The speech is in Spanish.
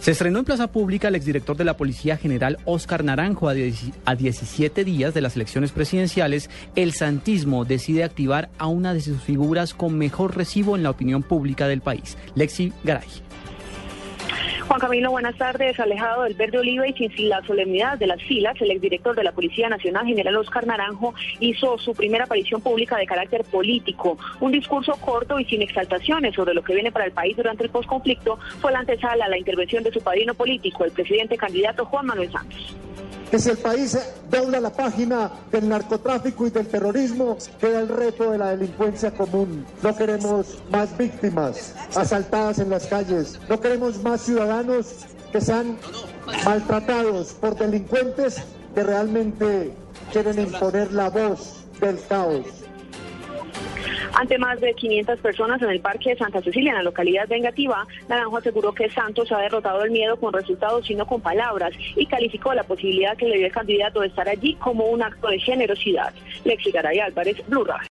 Se estrenó en Plaza Pública el exdirector de la Policía General Oscar Naranjo a, 17 días de las elecciones presidenciales. El santismo decide activar a una de sus figuras con mejor recibo en la opinión pública del país, Lexi Garay. Juan Camilo, buenas tardes. Alejado del Verde Oliva y sin la solemnidad de las filas, el exdirector de la Policía Nacional, general Oscar Naranjo, hizo su primera aparición pública de carácter político. Un discurso corto y sin exaltaciones sobre lo que viene para el país durante el posconflicto fue la antesala a la intervención de su padrino político, el presidente candidato Juan Manuel Santos que si el país dobla la página del narcotráfico y del terrorismo, queda el reto de la delincuencia común. No queremos más víctimas asaltadas en las calles, no queremos más ciudadanos que sean maltratados por delincuentes que realmente quieren imponer la voz del caos. Ante más de 500 personas en el Parque de Santa Cecilia, en la localidad vengativa, Naranjo aseguró que Santos ha derrotado el miedo con resultados, sino con palabras, y calificó la posibilidad que le dio el candidato de estar allí como un acto de generosidad. Lexi Garay Álvarez, Blue